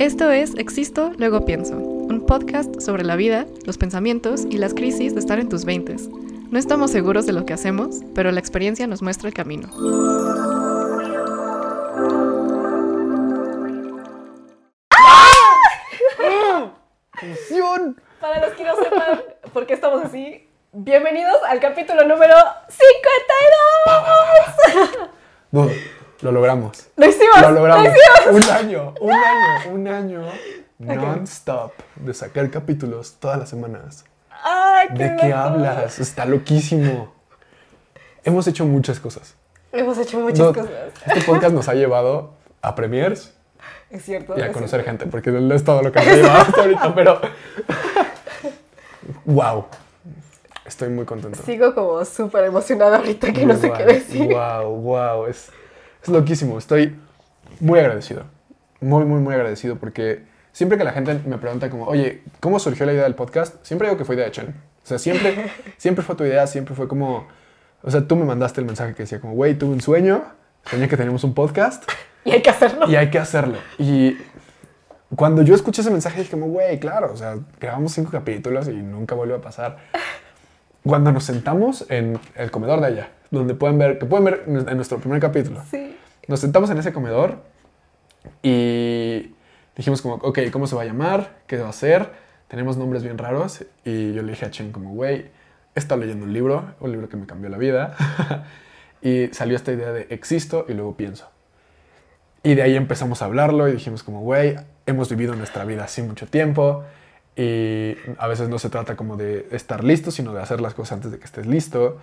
Esto es Existo, luego pienso, un podcast sobre la vida, los pensamientos y las crisis de estar en tus veintes. No estamos seguros de lo que hacemos, pero la experiencia nos muestra el camino. ¡Atención! Para los que no sepan por qué estamos así, bienvenidos al capítulo número 52. Lo logramos. Lo hicimos. Lo logramos. Lo hicimos. Un año, un año, un año non-stop de sacar capítulos todas las semanas. Ay, qué ¿De qué hablas? Está loquísimo. Hemos hecho muchas cosas. Hemos hecho muchas No, cosas. Este podcast nos ha llevado a premiers Es cierto. y a conocer gente, porque no es todo lo que ha llevado hasta ahorita, pero. ¡Wow! Estoy muy contento. Sigo como súper emocionada ahorita que no sé qué decir. Wow, wow, es, es loquísimo. Estoy muy agradecido. Muy, muy, muy agradecido porque siempre que la gente me pregunta como, oye, ¿cómo surgió la idea del podcast? Siempre digo que fue idea de Chen. O sea, siempre, siempre fue tu idea, siempre fue como, o sea, tú me mandaste el mensaje que decía como, güey, tuve un sueño, soñé que teníamos un podcast Y hay que hacerlo. y hay que hacerlo. Y cuando yo escuché ese mensaje dije como, güey, claro, o sea, grabamos cinco capítulos y nunca volvió a pasar. Cuando nos sentamos en el comedor de allá, donde pueden ver, que pueden ver en nuestro primer capítulo, Sí. Nos sentamos en ese comedor y dijimos como, ok, ¿cómo se va a llamar? ¿Qué va a hacer? Tenemos nombres bien raros y yo le dije a Chen como, güey, he estado leyendo un libro, un libro que me cambió la vida y salió esta idea de existo y luego pienso. Y de ahí empezamos a hablarlo y dijimos como, güey, hemos vivido nuestra vida así mucho tiempo y a veces no se trata como de estar listo, sino de hacer las cosas antes de que estés listo.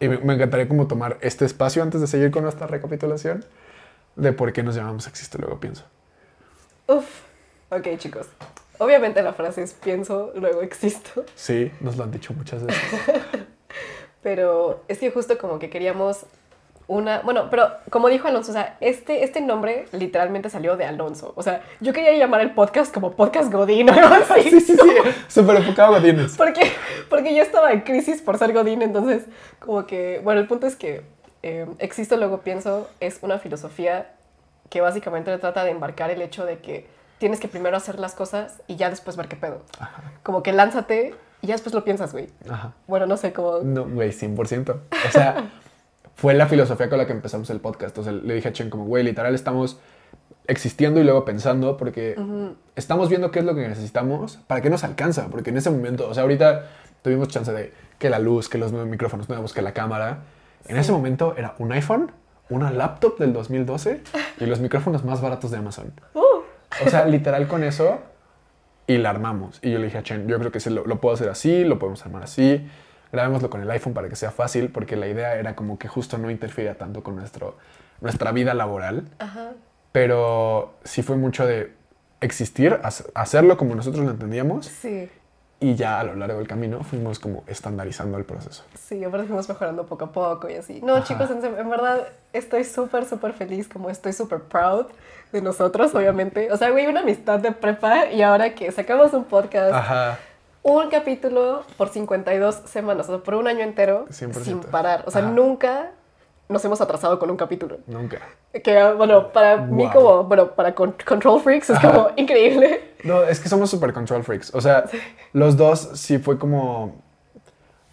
Y me, me encantaría como tomar este espacio antes de seguir con nuestra recapitulación de por qué nos llamamos Existo, luego pienso. Uf. Ok, chicos. Obviamente la frase es pienso, luego existo. Sí, nos lo han dicho muchas veces. Pero es que justo como que queríamos una. Bueno, pero como dijo Alonso, o sea, este, este nombre literalmente salió de Alonso. O sea, yo quería llamar el podcast como Podcast Godín o algo así. sí, sí, sí, súper enfocado a Godínez. Porque, porque yo estaba en crisis por ser Godín, entonces, como que. Bueno, el punto es que eh, Existo, luego pienso, es una filosofía que básicamente trata de embarcar el hecho de que tienes que primero hacer las cosas y ya después ver qué pedo. Como que lánzate y ya después lo piensas, güey. Ajá. Bueno, no sé, como. No, güey, 100%. O sea, fue la filosofía con la que empezamos el podcast. O sea, le dije a Chen como, güey, literal estamos existiendo y luego pensando porque estamos viendo qué es lo que necesitamos, para qué nos alcanza, porque en ese momento, o sea, ahorita tuvimos chance de que la luz, que los nuevos micrófonos nuevos, que la cámara. En ese momento era un iPhone, una laptop del 2012 y los micrófonos más baratos de Amazon. Uh, O sea, literal con eso y la armamos. Y yo le dije a Chen, yo creo que sí, lo, lo puedo hacer así, lo podemos armar así. Grabémoslo con el iPhone para que sea fácil, porque la idea era como que justo no interfiera tanto con nuestro, nuestra vida laboral. Ajá. Pero sí fue mucho de existir, hac- hacerlo como nosotros lo entendíamos. Sí. Y ya a lo largo del camino fuimos como estandarizando el proceso. Sí, aparte fuimos mejorando poco a poco y así. No, Ajá. chicos, en, en verdad estoy súper, súper feliz, como estoy súper proud de nosotros, obviamente. O sea, güey, una amistad de prepa y ahora que sacamos un podcast, Ajá. Un capítulo por 52 semanas, o sea, por un año entero, 100%. sin parar. O sea, Ajá. nunca nos hemos atrasado con un capítulo. Nunca. Que, bueno, para mí Wow. como, bueno, para con- Control Freaks es Ajá. como increíble. No, es que somos super control freaks. O sea, los dos sí fue como.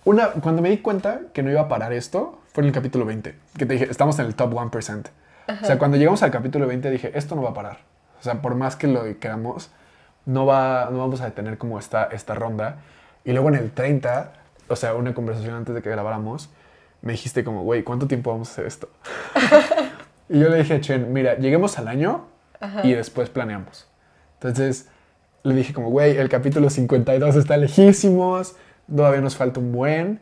Una, cuando me di cuenta que no iba a parar esto, fue en el capítulo 20. Que te dije, estamos en el top 1%. O sea, cuando llegamos al capítulo 20 dije, esto no va a parar. O sea, por más que lo queramos, no, va, no vamos a detener como esta, esta ronda. Y luego en el 30, o sea, una conversación antes de que grabáramos, me dijiste como, güey, ¿cuánto tiempo vamos a hacer esto? y yo le dije a Chen, mira, lleguemos al año y después planeamos. Entonces le dije como, güey, el capítulo 52 está lejísimos, todavía nos falta un buen.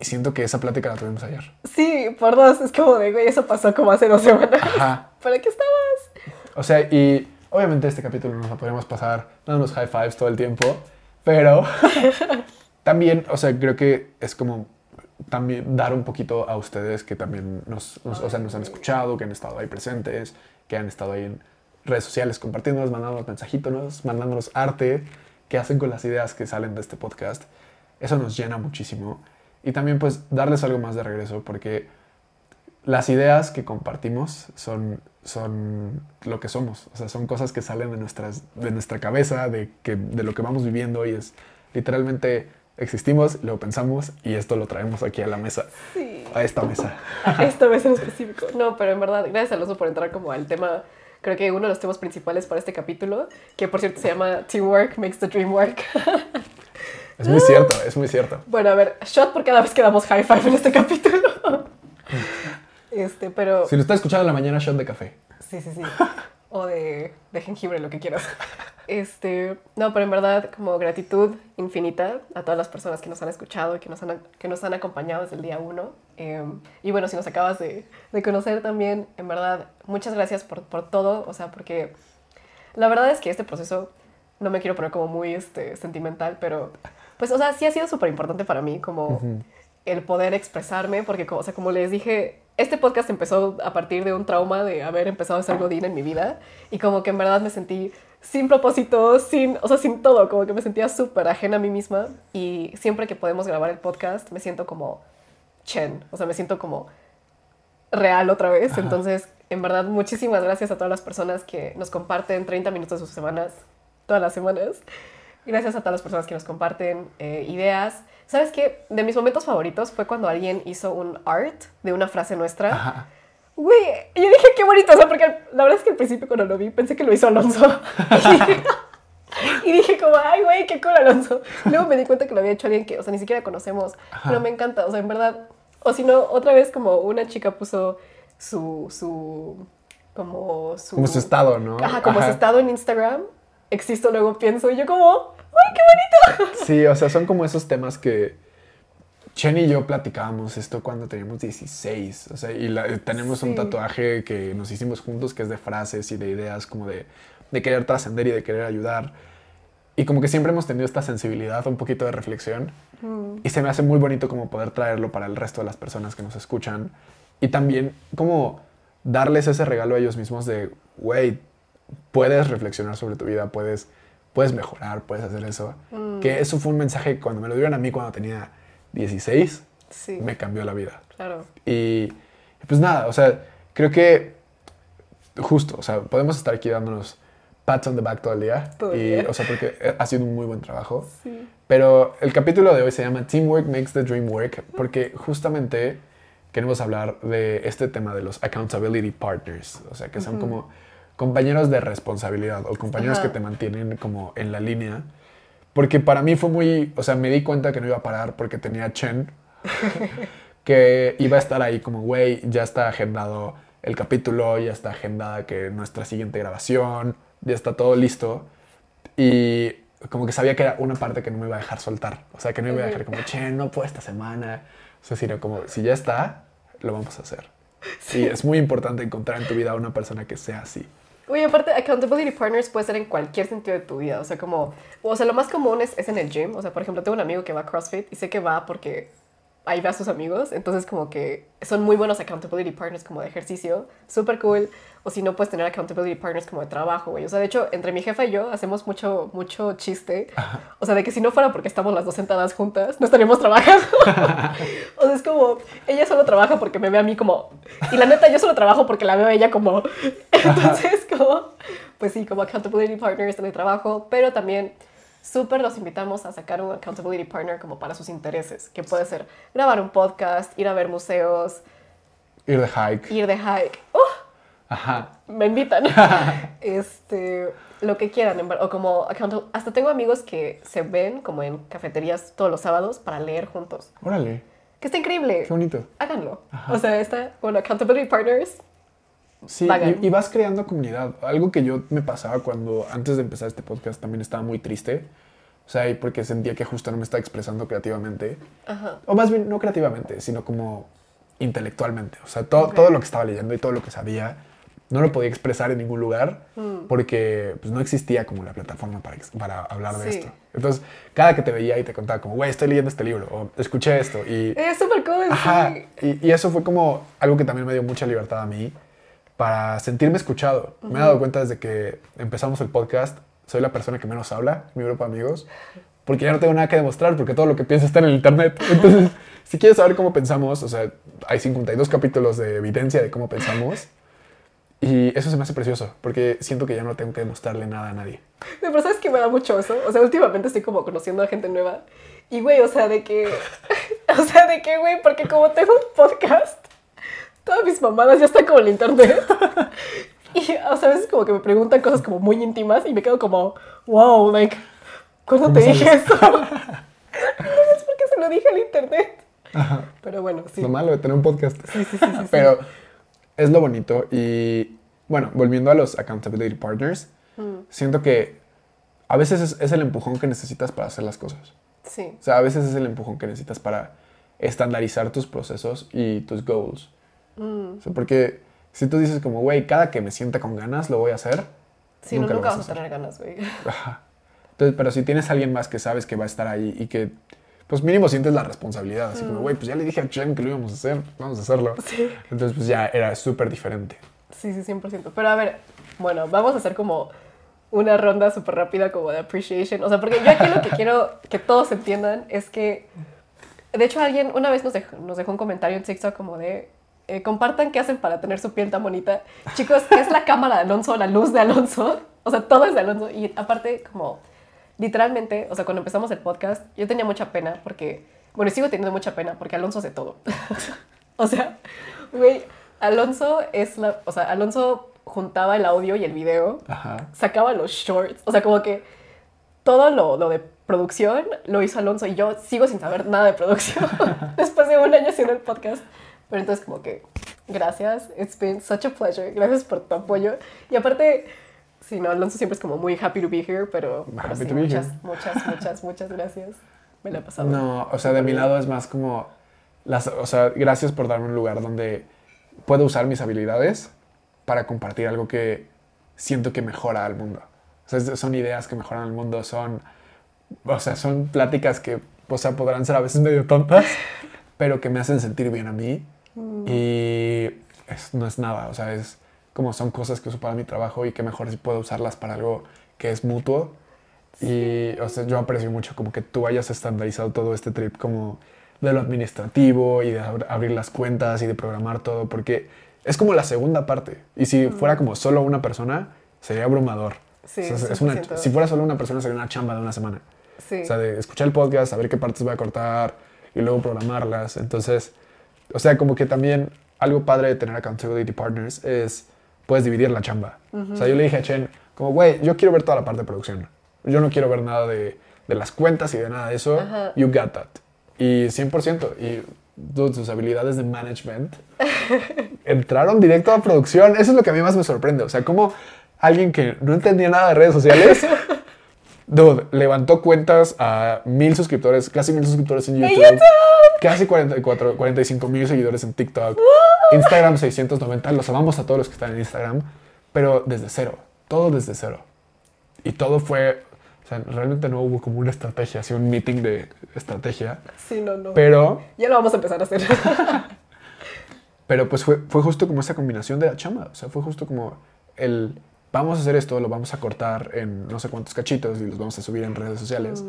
Y siento que esa plática la tuvimos ayer. Sí, por dos, es como de, güey, eso pasó como hace dos semanas. Ajá. ¿Para qué estabas? O sea, y obviamente este capítulo nos lo podríamos pasar dándonos high fives todo el tiempo, pero también, o sea, creo que es como también dar un poquito a ustedes que también nos, nos- o sea, nos han escuchado, que han estado ahí presentes, que han estado ahí en redes sociales compartiéndonos, mandándonos mensajitos, mandándonos arte, que hacen con las ideas que salen de este podcast. Eso nos llena muchísimo. Y también pues darles algo más de regreso porque las ideas que compartimos son, son lo que somos. O sea, son cosas que salen de, nuestras, de nuestra cabeza, de, que, de lo que vamos viviendo y es literalmente existimos, lo pensamos y esto lo traemos aquí a la mesa. Sí. A esta mesa. A esta mesa en específico. No, pero en verdad, gracias Alonso por entrar como al tema, creo que uno de los temas principales para este capítulo, que por cierto se llama Teamwork makes the dream work. Es muy cierto, es muy cierto. Bueno, a ver, shot por cada vez que damos high five en este capítulo. Este, pero... Si lo estás escuchando en la mañana, shot de café. Sí, sí, sí. O de, de jengibre, lo que quieras. Este, no, pero en verdad, como gratitud infinita a todas las personas que nos han escuchado y que nos han, que nos han acompañado desde el día uno. Eh, y bueno, si nos acabas de, de, conocer también, en verdad, muchas gracias por, por, todo. O sea, porque la verdad es que este proceso, no me quiero poner como muy este, sentimental, pero pues, o sea, sí ha sido súper importante para mí, como uh -huh. el poder expresarme, porque, o sea, como les dije, este podcast empezó a partir de un trauma de haber empezado a ser godín en mi vida y como que en verdad me sentí sin propósito, sin, o sea, sin todo, como que me sentía súper ajena a mí misma y siempre que podemos grabar el podcast me siento como Chen, o sea, me siento como real otra vez, Ajá. entonces, en verdad, muchísimas gracias a todas las personas que nos comparten 30 minutos de sus semanas, todas las semanas, gracias a todas las personas que nos comparten eh, ideas, ¿Sabes qué? De mis momentos favoritos fue cuando alguien hizo un art de una frase nuestra. Ajá. Güey, y yo dije, qué bonito, o sea, porque la verdad es que al principio cuando lo vi pensé que lo hizo Alonso. y dije como, ay, güey, qué cool Alonso. Luego me di cuenta que lo había hecho alguien que, o sea, ni siquiera conocemos, Ajá. pero me encanta, o sea, en verdad. O si no, otra vez como una chica puso su, su, como su... Como su estado, ¿no? Ajá, como Ajá. su estado en Instagram. Existo, luego pienso, y yo como, ¡ay, qué bonito! Sí, o sea, son como esos temas que Chen y yo platicábamos esto cuando teníamos 16. O sea, y la, tenemos sí. un tatuaje que nos hicimos juntos que es de frases y de ideas como de, de querer trascender y de querer ayudar. Y como que siempre hemos tenido esta sensibilidad, un poquito de reflexión. Mm. Y se me hace muy bonito como poder traerlo para el resto de las personas que nos escuchan. Y también como darles ese regalo a ellos mismos de, güey, puedes reflexionar sobre tu vida, puedes, puedes mejorar, puedes hacer eso. Mm. Que eso fue un mensaje que cuando me lo dieron a mí cuando tenía 16, sí. me cambió la vida. Claro. Y pues nada, o sea, creo que justo, o sea, podemos estar aquí dándonos pats on the back todo el día. Todo el y, día. O sea, porque ha sido un muy buen trabajo. Sí. Pero el capítulo de hoy se llama Teamwork Makes the Dream Work, porque justamente queremos hablar de este tema de los accountability partners, o sea, que son uh -huh. como compañeros de responsabilidad o compañeros Ajá. que te mantienen como en la línea. Porque para mí fue muy, o sea, me di cuenta que no iba a parar porque tenía a Chen, que iba a estar ahí como, güey, ya está agendado el capítulo, ya está agendada que nuestra siguiente grabación, ya está todo listo. Y como que sabía que era una parte que no me iba a dejar soltar. O sea, que no me iba a dejar como, Chen, no puedo esta semana. O sea, sino como, si ya está, lo vamos a hacer. Sí. Y es muy importante encontrar en tu vida a una persona que sea así. Oye, aparte, accountability partners puede ser en cualquier sentido de tu vida. O sea, como, o sea, lo más común es, es en el gym. O sea, por ejemplo, tengo un amigo que va a CrossFit y sé que va porque ahí ve a sus amigos. Entonces, como que son muy buenos accountability partners como de ejercicio. Súper cool. O si no, puedes tener accountability partners como de trabajo, güey. O sea, de hecho, entre mi jefa y yo hacemos mucho, mucho chiste. O sea, de que si no fuera porque estamos las dos sentadas juntas, no estaríamos trabajando. o sea, es como, ella solo trabaja porque me ve a mí como... Y la neta, yo solo trabajo porque la veo a ella como... Entonces, como... Pues sí, como accountability partners en el trabajo. Pero también súper los invitamos a sacar un accountability partner como para sus intereses. Que puede ser grabar un podcast, ir a ver museos... Ir de hike. Ir de hike. ¡Uh! Ajá. Me invitan. este, lo que quieran. O como, hasta tengo amigos que se ven como en cafeterías todos los sábados para leer juntos. Órale. Que está increíble. Qué bonito. Háganlo. Ajá. O sea, está, bueno, Accountability Partners. Sí, y, y, vas creando comunidad. Algo que yo me pasaba cuando, antes de empezar este podcast, también estaba muy triste. O sea, porque sentía que justo no me estaba expresando creativamente. Ajá. O más bien, no creativamente, sino como intelectualmente. O sea, todo, okay. todo lo que estaba leyendo y todo lo que sabía no lo podía expresar en ningún lugar mm. porque pues, no existía como la plataforma para, para hablar sí. de esto. Entonces, cada que te veía y te contaba como, güey, estoy leyendo este libro o escuché esto. Y, es súper cool. Ajá, sí. y, y, eso fue como algo que también me dio mucha libertad a mí para sentirme escuchado. Uh -huh. Me he dado cuenta desde que empezamos el podcast, soy la persona que menos habla mi grupo de amigos porque ya no tengo nada que demostrar, porque todo lo que pienso está en el internet. Entonces, si quieres saber cómo pensamos, o sea, hay 52 capítulos de evidencia de cómo pensamos. Y eso se me hace precioso, porque siento que ya no tengo que demostrarle nada a nadie. Pero sabes que me da mucho eso. O sea, últimamente estoy como conociendo a gente nueva. Y, güey, o sea, de que. O sea, de que, güey, porque como tengo un podcast, todas mis mamadas ya están como en internet. Y, o sea, a veces como que me preguntan cosas como muy íntimas y me quedo como, wow, like, ¿cuándo te dije eso? no es porque se lo dije en internet. Pero bueno, sí. Lo malo de tener un podcast. Sí, sí, sí, sí, sí. Pero es lo bonito. Y bueno, volviendo a los accountability partners, Mm. siento que a veces es, es el empujón que necesitas para hacer las cosas. Sí. O sea, a veces es el empujón que necesitas para estandarizar tus procesos y tus goals. Mm. O sea, porque si tú dices como, güey, cada que me sienta con ganas lo voy a hacer. Sí, no, Nunca lo nunca vas vas a tener ganas, güey. Entonces, pero si tienes a alguien más que sabes que va a estar ahí y que, pues mínimo sientes la responsabilidad. Así como, güey, pues ya le dije a Chen que lo íbamos a hacer, vamos a hacerlo. Mm. Sí. Entonces, pues ya era súper diferente. Sí, sí, 100%. Pero a ver, bueno, vamos a hacer como una ronda súper rápida como de appreciation. O sea, porque yo aquí lo que quiero que todos entiendan es que, de hecho, alguien una vez nos dejó, nos dejó un comentario en TikTok como de, eh, compartan qué hacen para tener su piel tan bonita. Chicos, es la cámara de Alonso, la luz de Alonso. O sea, todo es de Alonso. Y aparte, como, literalmente, o sea, cuando empezamos el podcast, yo tenía mucha pena porque, bueno, sigo teniendo mucha pena porque Alonso hace todo. o sea, güey, Alonso es la, o sea, Alonso juntaba el audio y el video, Ajá. sacaba los shorts, o sea, como que todo lo, lo de producción lo hizo Alonso y yo sigo sin saber nada de producción después de un año haciendo el podcast. Pero entonces como que, gracias, it's been such a pleasure, gracias por tu apoyo. Y aparte, sí, no, Alonso siempre es como muy happy to be here, pero, pero sí, muchas, here. muchas, muchas, muchas gracias. Me la he pasado. No, o sea, de mi lado es más como, las, o sea, gracias por darme un lugar donde puedo usar mis habilidades para compartir algo que siento que mejora al mundo. O sea, son ideas que mejoran al mundo, son, o sea, son pláticas que, o sea, podrán ser a veces medio tontas, pero que me hacen sentir bien a mí. Y es- no es nada, o sea, es como son cosas que uso para mi trabajo y que mejor si puedo usarlas para algo que es mutuo. Y, o sea, yo aprecio mucho como que tú hayas estandarizado todo este trip como de lo administrativo y de ab- abrir las cuentas y de programar todo, porque es como la segunda parte. Y si fuera como solo una persona, sería abrumador. Sí, O sea, es- una- 100%. si fuera solo una persona, sería una chamba de una semana. Sí. O sea, de escuchar el podcast, saber qué partes voy a cortar y luego programarlas. Entonces, o sea, como que también algo padre de tener accountability partners es, puedes dividir la chamba. O sea, yo le dije a Chen, como, güey, yo quiero ver toda la parte de producción. Yo no quiero ver nada de, de las cuentas y de nada de eso. You got that. Y 100%. Y dude, sus habilidades de management entraron directo a producción. Eso es lo que a mí más me sorprende. O sea, como alguien que no entendía nada de redes sociales, dude, levantó cuentas a mil suscriptores, casi mil suscriptores en YouTube, casi 44, 45 mil seguidores en TikTok, Instagram 690. Los amamos a todos los que están en Instagram, pero desde cero, todo desde cero. Y todo fue, o sea, realmente no hubo como una estrategia, así un meeting de estrategia, Sí, no, no. pero Ya lo vamos a empezar a hacer. Pero pues fue, fue justo como esa combinación de la chamba. O sea, fue justo como el vamos a hacer esto, lo vamos a cortar en no sé cuántos cachitos y los vamos a subir en redes sociales.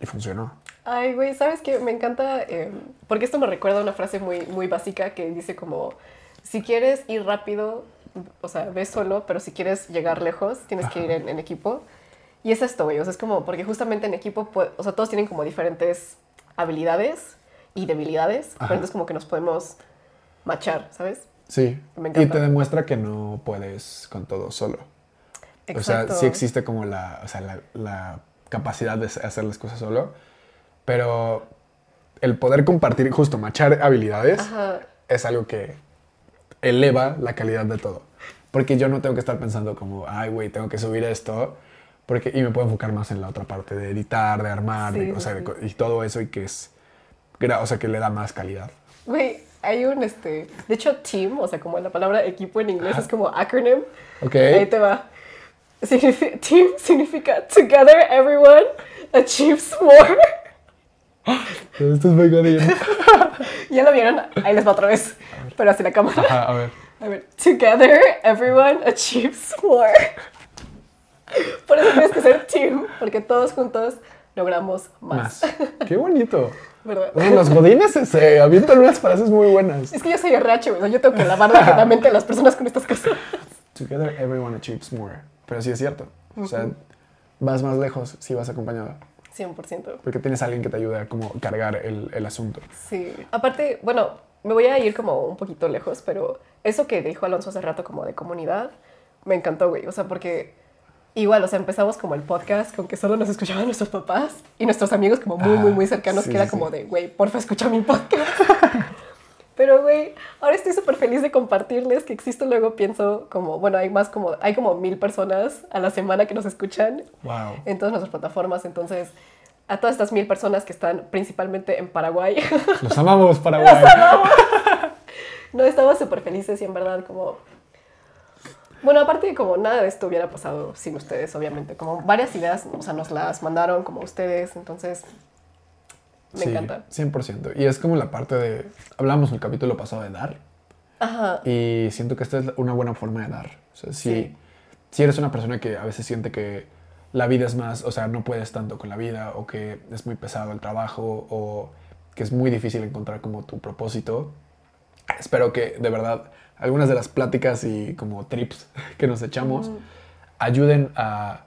Y funcionó. Ay, güey, ¿sabes qué? Me encanta, eh, porque esto me recuerda a una frase muy, muy básica que dice como, si quieres ir rápido, o sea, ve solo, pero si quieres llegar lejos, tienes que ir en, en equipo. Y es esto, güey, o sea, es como, porque justamente en equipo, pues, o sea, todos tienen como diferentes habilidades y debilidades, Ajá. pero entonces como que nos podemos machar, ¿sabes? Sí. Me y te demuestra que no puedes con todo solo. O sea, Exacto. sí existe como la, o sea, la, la capacidad de hacer las cosas solo, pero el poder compartir, justo machar habilidades, Ajá. es algo que eleva la calidad de todo. Porque yo no tengo que estar pensando como, ay, güey, tengo que subir esto. Porque, y me puedo enfocar más en la otra parte de editar, de armar, Sí, de- o sea, de y todo eso y que es, o sea, que le da más calidad. Güey, hay un, este, de hecho, team, o sea, como la palabra equipo en inglés es como acronym. Ok. Ahí te va. Team significa together everyone achieves more. Esto es muy godín. ¿Ya lo vieron? Ahí les va otra vez. Pero hacia la cámara. Ajá, a ver. A ver. Together everyone achieves more. Por eso tienes que ser team, porque todos juntos logramos más. Más. Qué bonito. ¿Verdad? Bueno, los godines se, avientan unas frases muy buenas. Es que yo soy RH, güey. Yo tengo que lavar la mente a las personas con estas cosas. Together everyone achieves more. Pero sí es cierto. O sea, vas más lejos si vas acompañado. 100%. Porque tienes a alguien que te ayude a como cargar el, el asunto. Sí. Aparte, bueno, me voy a ir como un poquito lejos, pero eso que dijo Alonso hace rato como de comunidad, me encantó, güey. O sea, porque igual, o sea, empezamos como el podcast con que solo nos escuchaban nuestros papás y nuestros amigos como muy, muy, muy Ah, cercanos, sí, que era sí, como de, güey, porfa, escucha mi podcast. Pero, güey, ahora estoy súper feliz de compartirles que existe luego, pienso como, bueno, hay más como, hay como mil personas a la semana que nos escuchan Wow. en todas nuestras plataformas. Entonces, a todas estas mil personas que están principalmente en Paraguay, Los amamos, Paraguay. no estamos súper felices y en verdad como... Bueno, aparte de como nada de esto hubiera pasado sin ustedes, obviamente. Como varias ideas, o sea, nos las mandaron como ustedes, entonces me Sí, encanta. 100%. Y es como la parte de... Hablamos en el capítulo pasado de dar. Ajá. Y siento que esta es una buena forma de dar. O sea, si, Sí. si eres una persona que a veces siente que la vida es más, o sea, no puedes tanto con la vida, o que es muy pesado el trabajo, o que es muy difícil encontrar como tu propósito, espero que de verdad algunas de las pláticas y como trips que nos echamos ayuden a,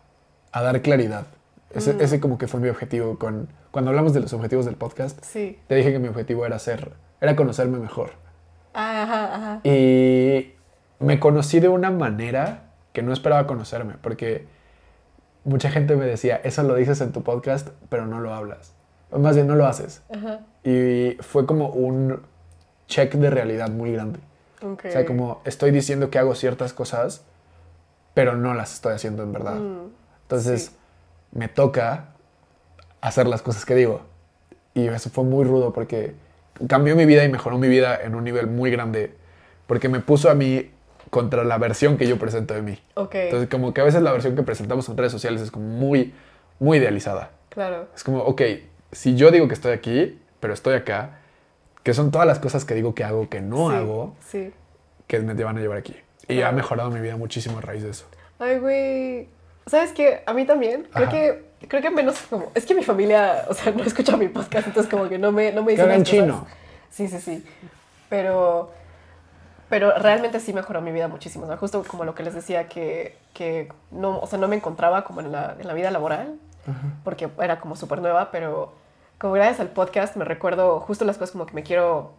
a dar claridad. Ese, ese como que fue mi objetivo con... Cuando hablamos de los objetivos del podcast, Sí. te dije que mi objetivo era ser, era conocerme mejor. Ajá, ajá. Y me conocí de una manera que no esperaba conocerme, porque mucha gente me decía, eso lo dices en tu podcast, pero no lo hablas. O más bien, no lo haces. Ajá. Y fue como un check de realidad muy grande. Ok. O sea, como estoy diciendo que hago ciertas cosas, pero no las estoy haciendo en verdad. Mm, Entonces, sí. me toca hacer las cosas que digo. Y eso fue muy rudo porque cambió mi vida y mejoró mi vida en un nivel muy grande. Porque me puso a mí contra la versión que yo presento de mí. Ok, Entonces, como que a veces la versión que presentamos en redes sociales es como muy, muy idealizada. claro. Es como, ok, si yo digo que estoy aquí, pero estoy acá, que son todas las cosas que digo que hago que no Sí, hago, Sí. que me van a llevar aquí. Y ha mejorado mi vida muchísimo a raíz de eso. Ay, güey. ¿Sabes qué? A mí también. Creo Ajá. que, creo que menos como... Es que mi familia, o sea, no escucha mi podcast, entonces como que no me, no me dicen chino. Sí, sí, sí. Pero, pero realmente sí mejoró mi vida muchísimo. O sea, justo como lo que les decía, que, que no, o sea, no me encontraba como en la, en la vida laboral, porque era como súper nueva, pero como gracias al podcast me recuerdo justo las cosas como que me quiero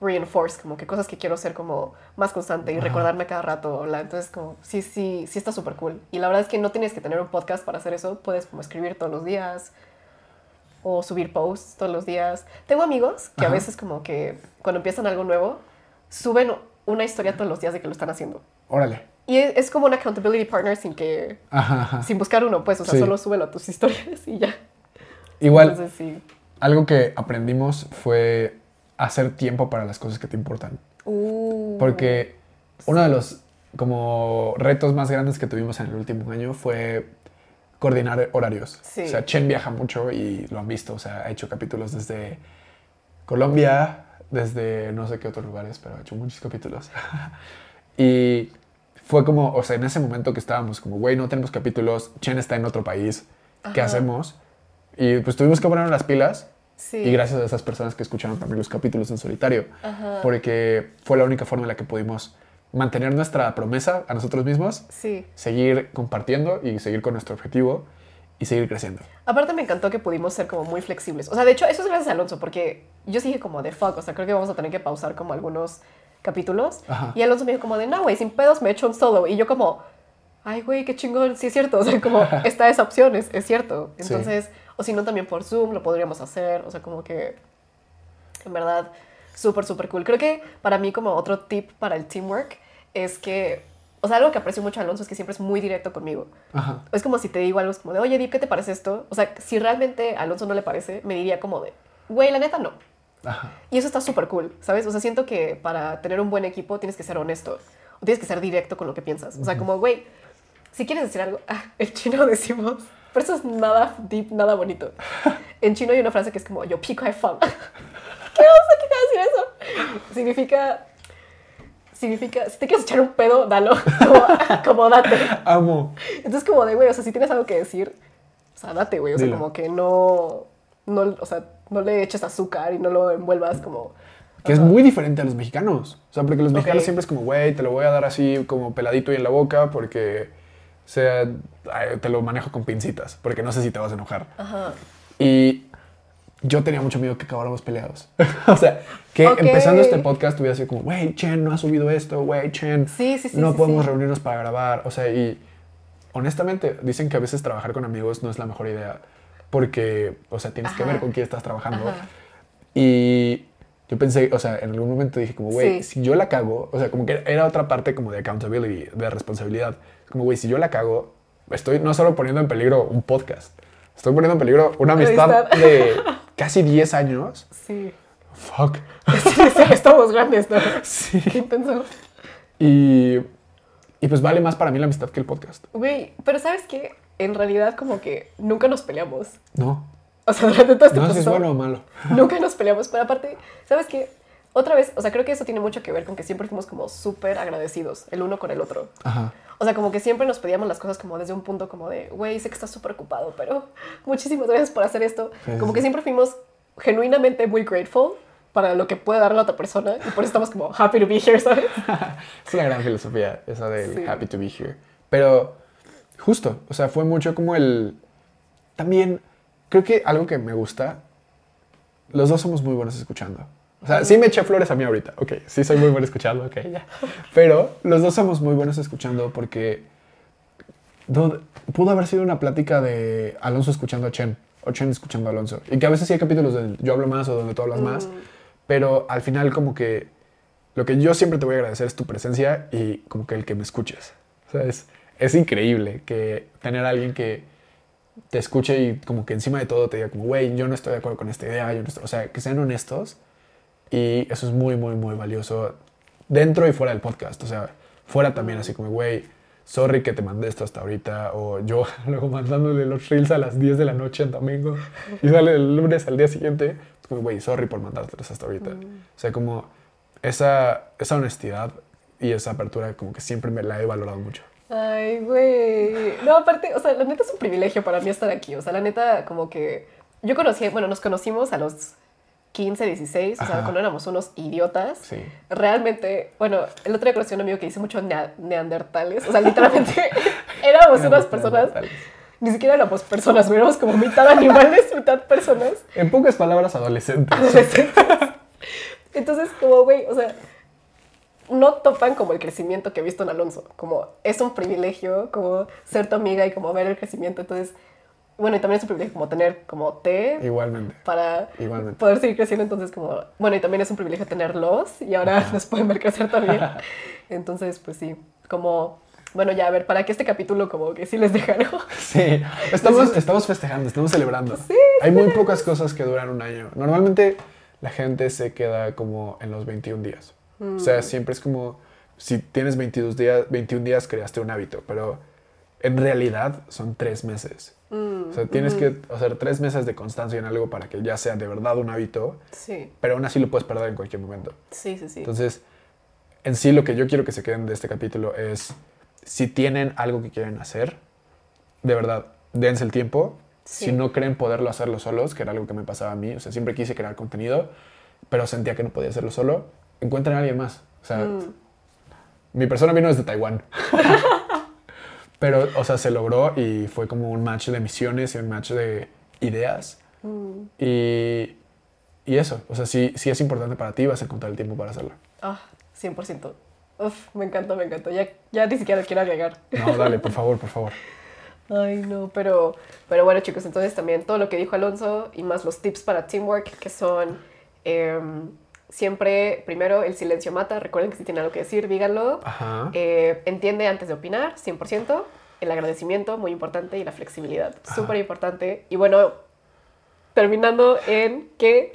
reinforce, como que cosas que quiero ser como más constante y recordarme cada rato. Entonces, como, sí, sí, sí está súper cool. Y la verdad es que no tienes que tener un podcast para hacer eso. Puedes como escribir todos los días o subir posts todos los días. Tengo amigos que a Ajá. veces como que cuando empiezan algo nuevo, suben una historia todos los días de que lo están haciendo. Órale. Y es, es como un accountability partner sin que, ajá. sin buscar uno, pues, o sea, Sí. solo súbelo a tus historias y ya. Igual, Entonces, sí. algo que aprendimos fue hacer tiempo para las cosas que te importan. Uh, Porque uno de los como retos más grandes que tuvimos en el último año fue coordinar horarios. Sí. O sea, Chen viaja mucho y lo han visto. O sea, ha hecho capítulos desde Colombia, desde no sé qué otros lugares, pero ha hecho muchos capítulos. y fue como, o sea, en ese momento que estábamos como, güey, no tenemos capítulos, Chen está en otro país, ¿qué Ajá. hacemos? Y pues tuvimos que ponernos las pilas sí. y gracias a esas personas que escucharon también los capítulos en solitario, Ajá. porque fue la única forma en la que pudimos mantener nuestra promesa a nosotros mismos, Sí. seguir compartiendo y seguir con nuestro objetivo y seguir creciendo. Aparte me encantó que pudimos ser como muy flexibles. O sea, de hecho, eso es gracias a Alonso, porque yo sí dije como de fuck, o sea, creo que vamos a tener que pausar como algunos capítulos. Ajá. Y Alonso me dijo como de, no, güey, sin pedos me echo un solo. Y yo como, ay, güey, qué chingón, sí es cierto. O sea, como está esa opción, es, es cierto. Sí. O si no, también por Zoom lo podríamos hacer. O sea, como que, en verdad, súper, súper cool. Creo que para mí como otro tip para el teamwork es que, o sea, algo que aprecio mucho a Alonso es que siempre es muy directo conmigo. Ajá. Es como si te digo algo, es como de, oye, Dip, ¿qué te parece esto? O sea, si realmente a Alonso no le parece, me diría como de, güey, la neta no. Ajá. Y eso está súper cool, ¿sabes? O sea, siento que para tener un buen equipo tienes que ser honesto o tienes que ser directo con lo que piensas. O sea, como, güey, si quieres decir algo, ah, en chino decimos, pero eso es nada deep, nada bonito. En chino hay una frase que es como, yo pico hay fan. ¿Qué? ¿Qué quiere decir eso? Significa, significa, si te quieres echar un pedo, dalo, como, como date. Amo. Entonces, como de, güey, o sea, si tienes algo que decir, o sea, date, güey. O sea, Dilo. como que no, no, o sea, no le eches azúcar y no lo envuelvas como... Que es muy diferente a los mexicanos. O sea, porque los mexicanos Ok. siempre es como, güey, te lo voy a dar así como peladito y en la boca porque, o sea, te lo manejo con pincitas, porque no sé si te vas a enojar. Ajá. Y yo tenía mucho miedo que acabáramos peleados. o sea, que empezando este podcast hubiera sido como, güey, Chen no ha subido esto, güey, Chen. Sí, sí, sí, No podemos reunirnos para grabar. O sea, y honestamente dicen que a veces trabajar con amigos no es la mejor idea porque, o sea, tienes que ver con quién estás trabajando. Ajá. Y yo pensé, o sea, en algún momento dije como, güey, Sí. si yo la cago, o sea, como que era otra parte como de accountability, de responsabilidad. Como, güey, si yo la cago, estoy no solo poniendo en peligro un podcast, estoy poniendo en peligro una amistad Amistad. de casi 10 años. Sí. Fuck. Sí, sí, estamos grandes, ¿no? Sí. Qué intenso. Y, y pues vale más para mí la amistad que el podcast. Güey, pero ¿sabes qué? En realidad como que nunca nos peleamos. No. O sea, durante todo este No si es proceso, bueno o malo. nunca nos peleamos. Pero aparte, ¿sabes qué? Otra vez, o sea, creo que eso tiene mucho que ver con que siempre fuimos como súper agradecidos el uno con el otro. Ajá. O sea, como que siempre nos pedíamos las cosas como desde un punto como de, güey, sé que estás súper ocupado, pero muchísimas gracias por hacer esto. Sí, sí, como que siempre fuimos genuinamente muy grateful para lo que puede dar la otra persona y por eso estamos como happy to be here, ¿sabes? Es una gran filosofía esa del Sí. happy to be here. Pero justo, o sea, fue mucho como el... También creo que algo que me gusta, los dos somos muy buenos escuchando. O sea, sí me eché flores a mí ahorita, ok, sí soy muy bueno escuchando, ok, ya. Pero los dos somos muy buenos escuchando porque do- pudo haber sido una plática de Alonso escuchando a Chen o Chen escuchando a Alonso. Y que a veces sí hay capítulos donde yo hablo más o donde tú hablas más, pero al final como que lo que yo siempre te voy a agradecer es tu presencia y como que el que me escuches. O sea, es, es increíble que tener a alguien que te escuche y como que encima de todo te diga como, güey, yo no estoy de acuerdo con esta idea, yo no estoy-". o sea, que sean honestos y eso es muy, muy, muy valioso dentro y fuera del podcast. O sea, fuera también así como, güey, sorry que te mandé esto hasta ahorita o yo luego mandándole los reels a las 10 de la noche en domingo y sale el lunes al día siguiente, como, güey, sorry por mandártelos hasta ahorita. O sea, como esa, esa honestidad y esa apertura como que siempre me la he valorado mucho. Ay, güey. No, aparte, o sea, la neta es un privilegio para mí estar aquí. O sea, la neta, como que yo conocí, bueno, nos conocimos a los 15, 16, o sea, cuando éramos unos idiotas. Sí. Realmente, bueno, el otro día conocí a un amigo que dice mucho nea- neandertales. O sea, literalmente éramos unas personas, ni siquiera éramos personas, éramos como mitad animales, mitad personas. En pocas palabras, adolescentes. Entonces, como, güey, o sea, no topan como el crecimiento que he visto en Alonso. Como es un privilegio, como ser tu amiga y como ver el crecimiento. Entonces, bueno, y también es un privilegio como tener como té Igualmente. para Igualmente. poder seguir creciendo. Entonces, como, bueno, y también es un privilegio tenerlos y ahora nos pueden ver crecer también. Entonces, pues sí, como, bueno, ya a ver, para que este capítulo como que sí les deja, ¿no? Sí, estamos, estamos festejando, estamos celebrando. Hay muy pocas cosas que duran un año. Normalmente la gente se queda como en los 21 días. O sea, siempre es como, si tienes 22 días, 21 días creaste un hábito, pero en realidad son tres meses. o sea, tienes que hacer tres meses de constancia en algo para que ya sea de verdad un hábito, Sí, pero aún así lo puedes perder en cualquier momento. sí, sí, sí. Entonces, en sí lo que yo quiero que se queden de este capítulo es, si tienen algo que quieren hacer, de verdad, dense el tiempo. Sí. Si no creen poderlo hacerlo solos, que era algo que me pasaba a mí, o sea, siempre quise crear contenido, pero sentía que no podía hacerlo solo, encuentren a alguien más. O sea, Mm. mi persona vino desde Taiwán. pero, o sea, se logró y fue como un match de misiones y un match de ideas. Mm. Y, y eso, o sea, si, si es importante para ti, vas a encontrar el tiempo para hacerlo. Ah, 100%. Uf, me encanta, me encanta. Ya, ya ni siquiera quiero agregar. No, dale, por favor, por favor. Ay, no, pero, pero bueno, chicos, entonces también todo lo que dijo Alonso y más los tips para teamwork, que son em, siempre, primero, el silencio mata. Recuerden que si tienen algo que decir, díganlo. Ajá. Eh, entiende antes de opinar, 100%. El agradecimiento, muy importante, y la flexibilidad, súper importante. Y bueno, terminando en que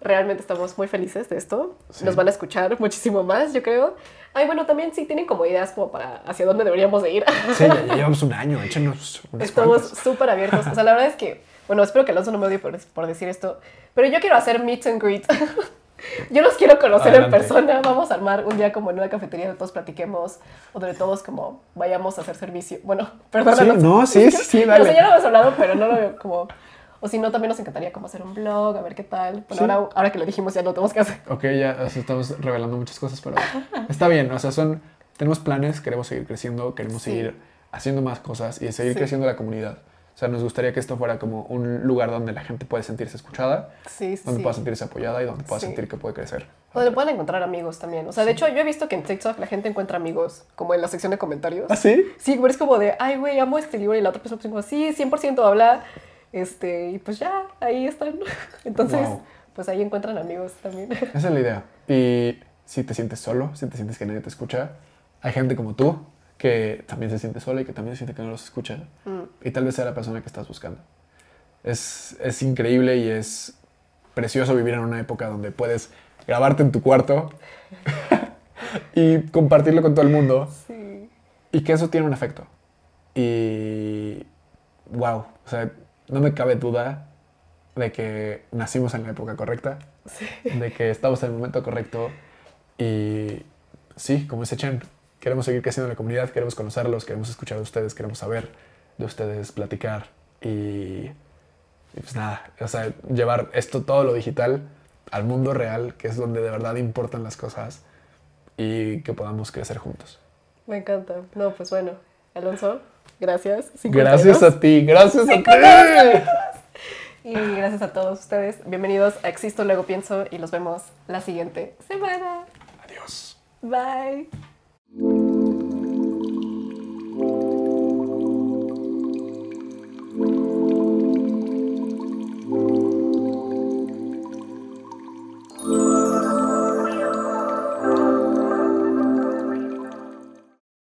realmente estamos muy felices de esto. Sí. Nos van a escuchar muchísimo más, yo creo. Ay, bueno, también sí tienen como ideas como para hacia dónde deberíamos de ir. Sí, ya, ya llevamos un año, échenos Estamos súper abiertos. O sea, la verdad es que, bueno, espero que Alonso no me odie por, por decir esto, pero yo quiero hacer meet and greet Yo los quiero conocer Adelante. en persona. Vamos a armar un día como en una cafetería donde todos platiquemos o donde todos como vayamos a hacer servicio. Bueno, perdón. Sí, no, sí, sí, sí, dale. ya lo hemos hablado, pero no lo veo como... O si no, también nos encantaría como hacer un blog, a ver qué tal. Bueno, Sí. ahora, ahora que lo dijimos ya lo tenemos que hacer. Ok, ya estamos revelando muchas cosas, pero está bien. O sea, son, tenemos planes, queremos seguir creciendo, queremos Sí. seguir haciendo más cosas y seguir creciendo la comunidad. O sea, nos gustaría que esto fuera como un lugar donde la gente puede sentirse escuchada, Sí, sí. donde sí. pueda sentirse apoyada y donde pueda sentir que puede crecer. Donde pueden encontrar amigos también. O sea, de hecho, yo he visto que en TikTok la gente encuentra amigos como en la sección de comentarios. ¿Ah, sí? Sí, pero es como de, ay, güey, amo este libro. Y la otra persona pues como, sí, 100% habla. Este, y pues ya, ahí están. Entonces, Wow. pues ahí encuentran amigos también. Esa es la idea. Y si te sientes solo, si te sientes que nadie te escucha, hay gente como tú que también se siente sola y que también siente que no los escucha. Mm. Y tal vez sea la persona que estás buscando. Es, es increíble y es precioso vivir en una época donde puedes grabarte en tu cuarto y compartirlo con todo el mundo Sí. y que eso tiene un efecto. Y wow, o sea, no me cabe duda de que nacimos en la época correcta, de que estamos en el momento correcto y sí, como dice Chen, queremos seguir creciendo en la comunidad, queremos conocerlos, queremos escuchar de ustedes, queremos saber de ustedes, platicar y, y pues nada, o sea, llevar esto, todo lo digital al mundo real, que es donde de verdad importan las cosas y que podamos crecer juntos. Me encanta. No, pues bueno, Alonso, gracias. 52. Gracias a ti, gracias a ti. Y gracias a todos ustedes. Bienvenidos a Existo, luego pienso y los vemos la siguiente semana. Adiós. Bye.